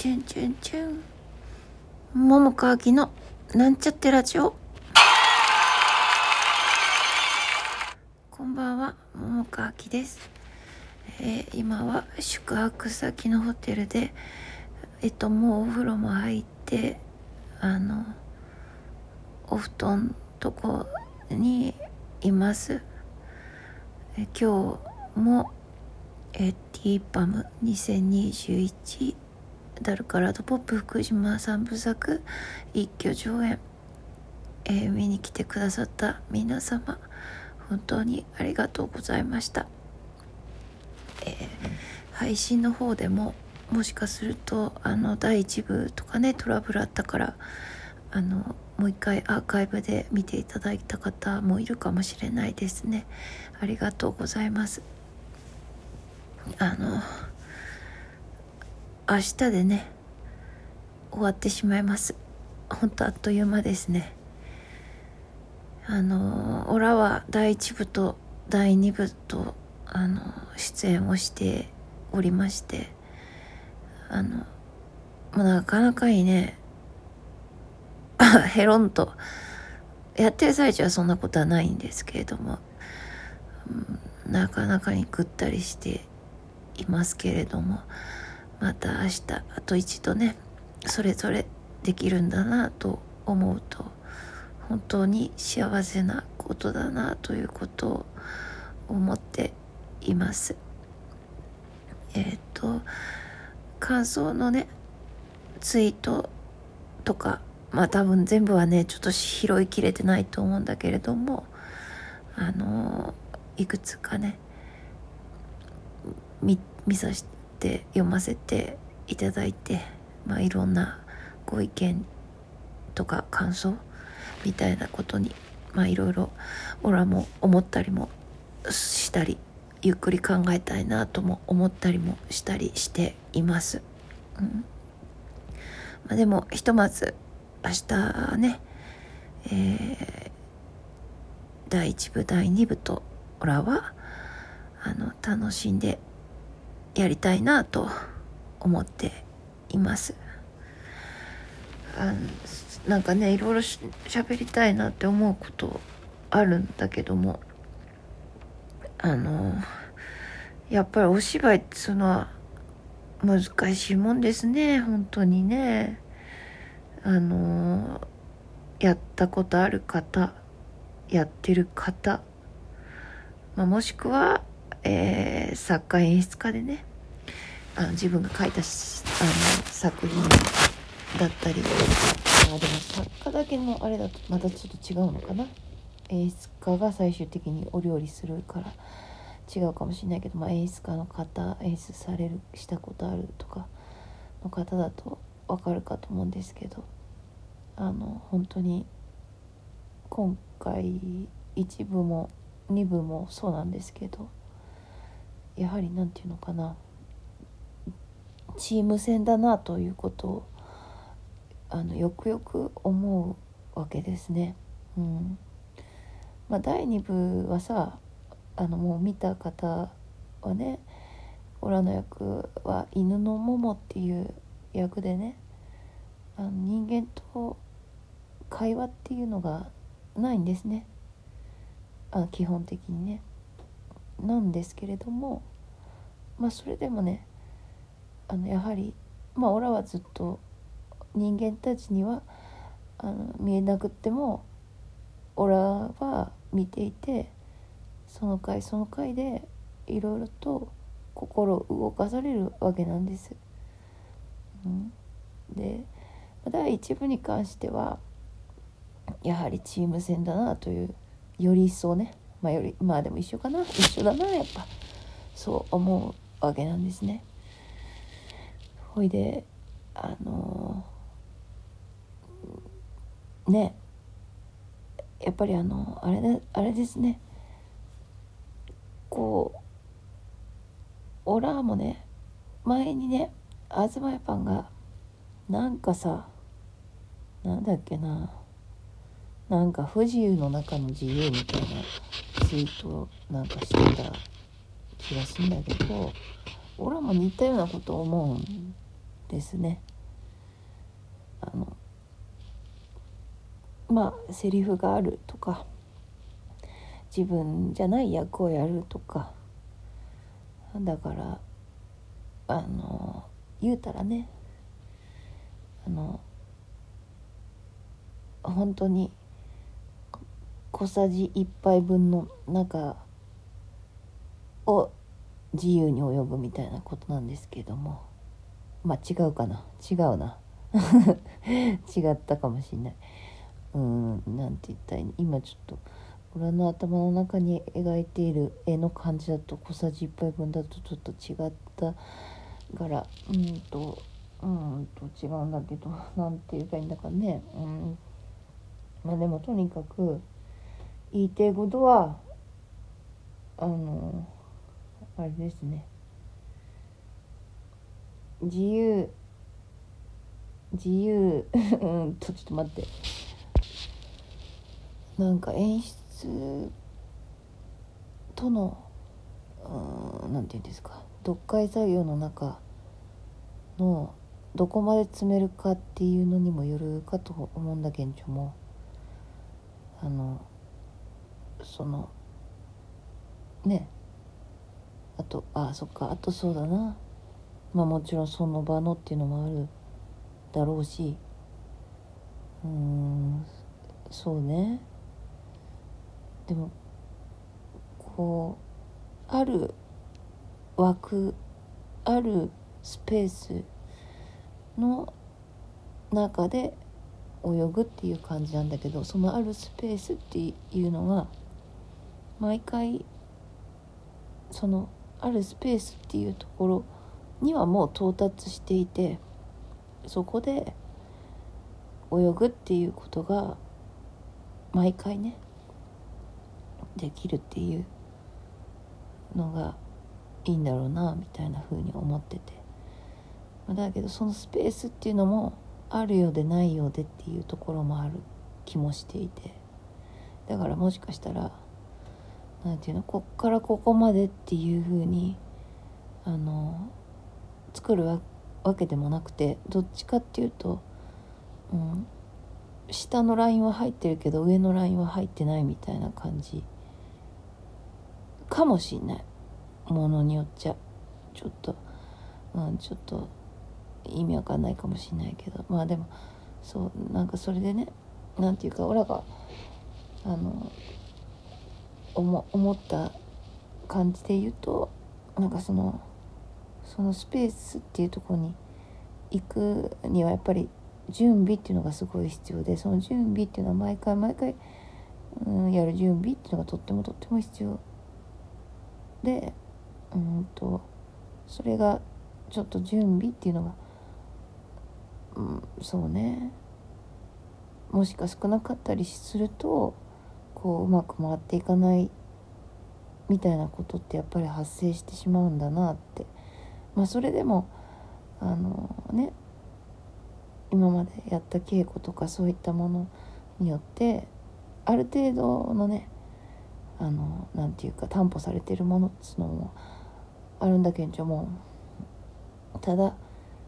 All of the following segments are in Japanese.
チュンチュンチュン。桃川きのなんちゃってラジオ。こんばんは桃川きです、えー今は宿泊先のホテルでえっともうお風呂も入ってあのお布団とこにいます。え今日もえーティーパム2021ダルカラドポップ福島三部作一挙上演、えー見に来てくださった皆様本当にありがとうございました、えー配信の方でももしかするとあの第1部とかねトラブルあったからあのもう一回アーカイブで見ていただいた方もいるかもしれないですね。ありがとうございます。あの明日でね終わってしまいます。本当あっという間ですね。あのオラは第1部と第2部とあの出演をしておりましてあのもうなかなかにね ヘロンとやってる最中はそんなことはないんですけれども、なかなかにぐったりしていますけれどもまた明日あと一度ねそれぞれできるんだなと思うと本当に幸せなことだなということを思っています。えっ、と感想のねツイートとかまあ多分全部はねちょっと拾いきれてないと思うんだけれどもあのいくつかね見見させて読ませていただいてまあいろんなご意見とか感想みたいなことにまあいろいろオラも思ったりもしたりゆっくり考えたいなとも思ったりもしたりしています。うんまあ、でもひとまず明日ね、えー第1部第2部とオラはあの楽しんでやりたいなと思っています。あのなんかねいろいろし喋りたいなって思うことあるんだけどもあのやっぱりお芝居ってその難しいもんですね本当にねあのやったことある方やってる方、まあ、もしくは、えー作家演出家でねあの自分が書いたあの作品だったりあでも作家だけのあれだとまたちょっと違うのかな。演出家が最終的にお料理するから違うかもしれないけど、まあ、演出家の方演出されるしたことあるとかの方だとわかるかと思うんですけどあの本当に今回1部も2部もそうなんですけどやはりなんていうのかなチーム戦だなということをあのよくよく思うわけですね。うんまあ、第2部はさあのもう見た方はねオラの役は犬のモモっていう役でねあの人間と会話っていうのがないんですねあ基本的にね。なんですけれどもまあそれでもねあのやはりまあオラはずっと人間たちにはあの見えなくってもオラは見ていてその回その回でいろいろと心を動かされるわけなんです。うん、で第一部に関してはやはりチーム戦だなというより一層ねまあよりまあでも一緒かな。一緒だなやっぱ。そう思う。わけなんですね。ほいであのねやっぱりあのあれであれですねこうオラーもね前にね東屋パンがなんかさなんだっけななんか不自由の中の自由みたいなツイートをなんかしてた気がするんだけど俺も似たようなこと思うんですね。あのまあセリフがあるとか自分じゃない役をやるとかだからあの言うたらねあの本当に小さじ1杯分の中を自由に泳ぐみたいなことなんですけども。まあ違うかな。違うな。違ったかもしんない。うんなんて言ったらいい今ちょっと俺の頭の中に描いている絵の感じだと小さじ1杯分だとちょっと違ったからうんとうんと違うんだけど 何て言えばいいんだかね。うん。まあでもとにかく言いたいことはあのあれですね。自由。自由。うんとちょっと待って。なんか演出との何て言うんですか。読解作業の中のどこまで詰めるかっていうのにもよるかと思うんだけんちょも。あのそのね。あとあそっか。あとそうだな。まあもちろんその場のっていうのもあるだろうし。うーん。そうね。でもこうある枠あるスペースの中で泳ぐっていう感じなんだけどそのあるスペースっていうのは毎回そのあるスペースっていうところにはもう到達していてそこで泳ぐっていうことが毎回ねできるっていうのがいいんだろうなみたいな風に思ってて。だけどそのスペースっていうのもあるようでないようでっていうところもある気もしていて。だからもしかしたら何て言うの？こっからここまでっていう風にあの作るわけでもなくてどっちかっていうと、うん、下のラインは入ってるけど上のラインは入ってないみたいな感じ。かもしんない。ものによっちゃ。ちょっと、うん、ちょっと意味わかんないかもしんないけど。まあでもそうなんかそれでね何て言うかオラがあの思思った感じで言うとなんかそのそのスペースっていうとこに行くにはやっぱり準備っていうのがすごい必要でその準備っていうのは毎回毎回、うん、やる準備っていうのがとってもとっても必要でうんとそれがちょっと準備っていうのが、うん、そうね。もしか少なかったりするとこううまく回っていかないみたいなことってやっぱり発生してしまうんだなって。まあそれでもあのね今までやった稽古とかそういったものによってある程度のねあのなんていうか担保されてるものっつうのもあるんだけんちょもうただ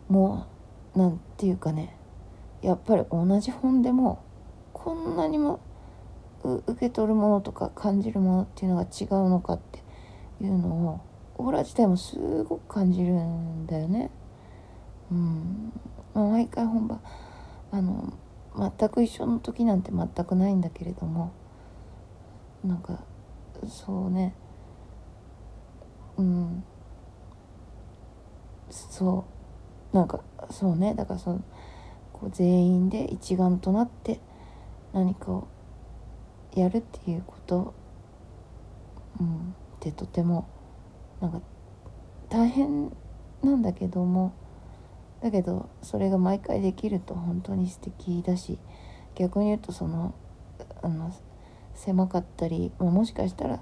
もうなんていうかねやっぱり同じ本でもこんなにも受け取るものとか感じるものっていうのが違うのかっていうのをオーラ自体もすごく感じるんだよね。うん。まあ、毎回本番あの全く一緒の時なんて全くないんだけれどもなんかそうね。うん。そう。なんかそうね。だからそのこう全員で一丸となって何かをやるっていうこと、うん、ってとてもなんか大変なんだけどもだけどそれが毎回できると本当に素敵だし逆に言うとそのあの狭かったり、まあ、もしかしたら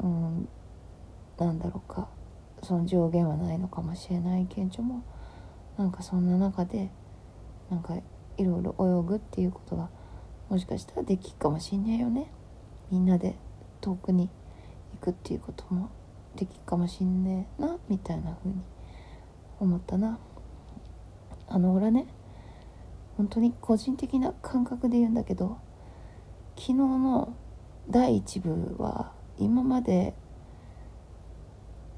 うんなんだろうかその上限はないのかもしれないけんちょもなんかそんな中でなんかいろいろ泳ぐっていうことがもしかしたらできるかもしんないよね。みんなで遠くに行くっていうこともできるかもしんねえなみたいな風に思ったな。あの俺ね本当に個人的な感覚で言うんだけど昨日の第1部は今まで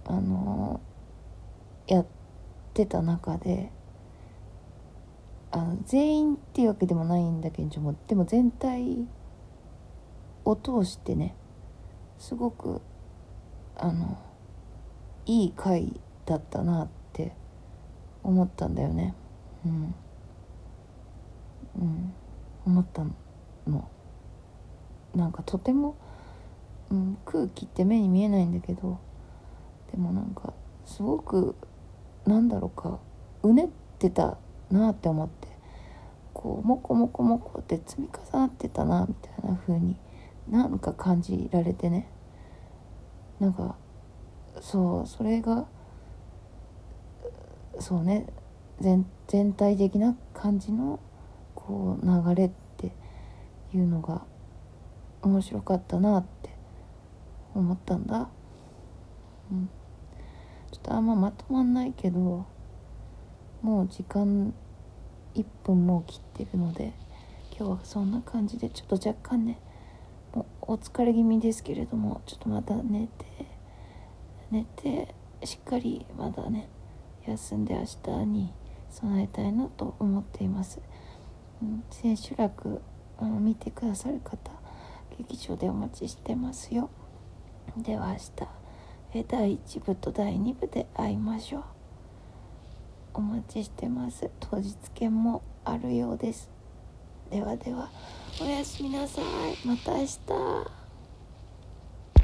あのやってた中であの全員っていうわけでもないんだけどもでも全体を通してねすごくあのいい回だったなって思ったんだよね。うん。うん。思ったの。なんかとても、うん、空気って目に見えないんだけどでもなんかすごくなんだろうかうねってたなって思ってこうモコモコモコって積み重なってたなみたいな風になんか感じられてね。なんかそうそれがそうね全全体的な感じのこう流れっていうのが面白かったなって思ったんだ、うん、ちょっとあんままとまんないけどもう時間1分もう切ってるので今日はそんな感じでちょっと若干ねもうお疲れ気味ですけれどもちょっとまた寝て寝てしっかりまだね休んで明日に備えたいなと思っています、千秋楽見てくださる方劇場でお待ちしてますよ。では明日第1部と第2部で会いましょう。お待ちしてます。当日券もあるようです。ではではおやすみなさい。また明日。